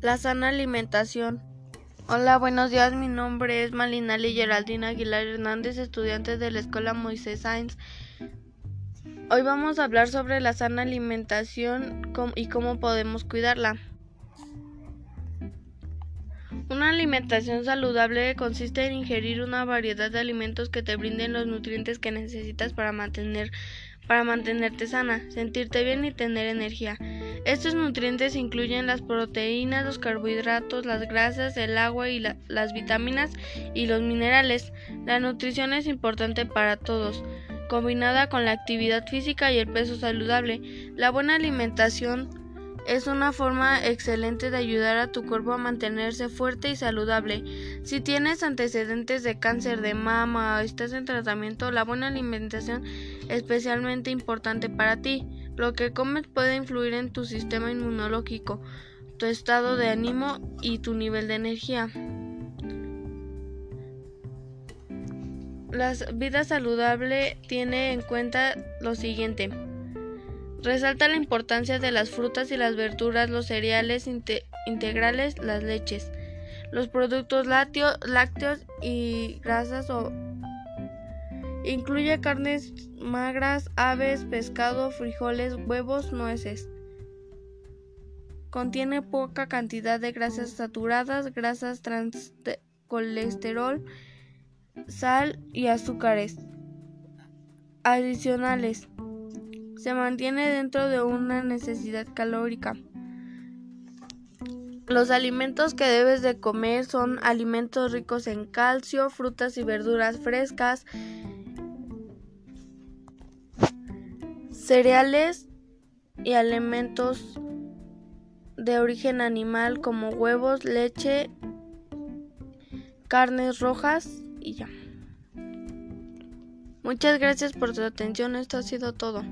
La sana alimentación. Hola, buenos días. Mi nombre es Malinali Geraldina Aguilar Hernández, estudiante de la Escuela Moisés Sainz. Hoy vamos a hablar sobre la sana alimentación y cómo podemos cuidarla. Una alimentación saludable consiste en ingerir una variedad de alimentos que te brinden los nutrientes que necesitas para mantener para mantenerte sana, sentirte bien y tener energía. Estos nutrientes incluyen las proteínas, los carbohidratos, las grasas, el agua y las vitaminas y los minerales. La nutrición es importante para todos, combinada con la actividad física y el peso saludable. La buena alimentación es una forma excelente de ayudar a tu cuerpo a mantenerse fuerte y saludable. Si tienes antecedentes de cáncer de mama o estás en tratamiento, la buena alimentación es especialmente importante para ti. Lo que comes puede influir en tu sistema inmunológico, tu estado de ánimo y tu nivel de energía. La vida saludable tiene en cuenta lo siguiente. Resalta la importancia de las frutas y las verduras, los cereales integrales, las leches, los productos lácteos y grasas o Incluye carnes magras, aves, pescado, frijoles, huevos, nueces. Contiene poca cantidad de grasas saturadas, grasas trans, colesterol, sal y azúcares adicionales. Se mantiene dentro de una necesidad calórica. Los alimentos que debes de comer son alimentos ricos en calcio, frutas y verduras frescas, cereales y alimentos de origen animal como huevos, leche, carnes rojas y ya. Muchas gracias por su atención, esto ha sido todo.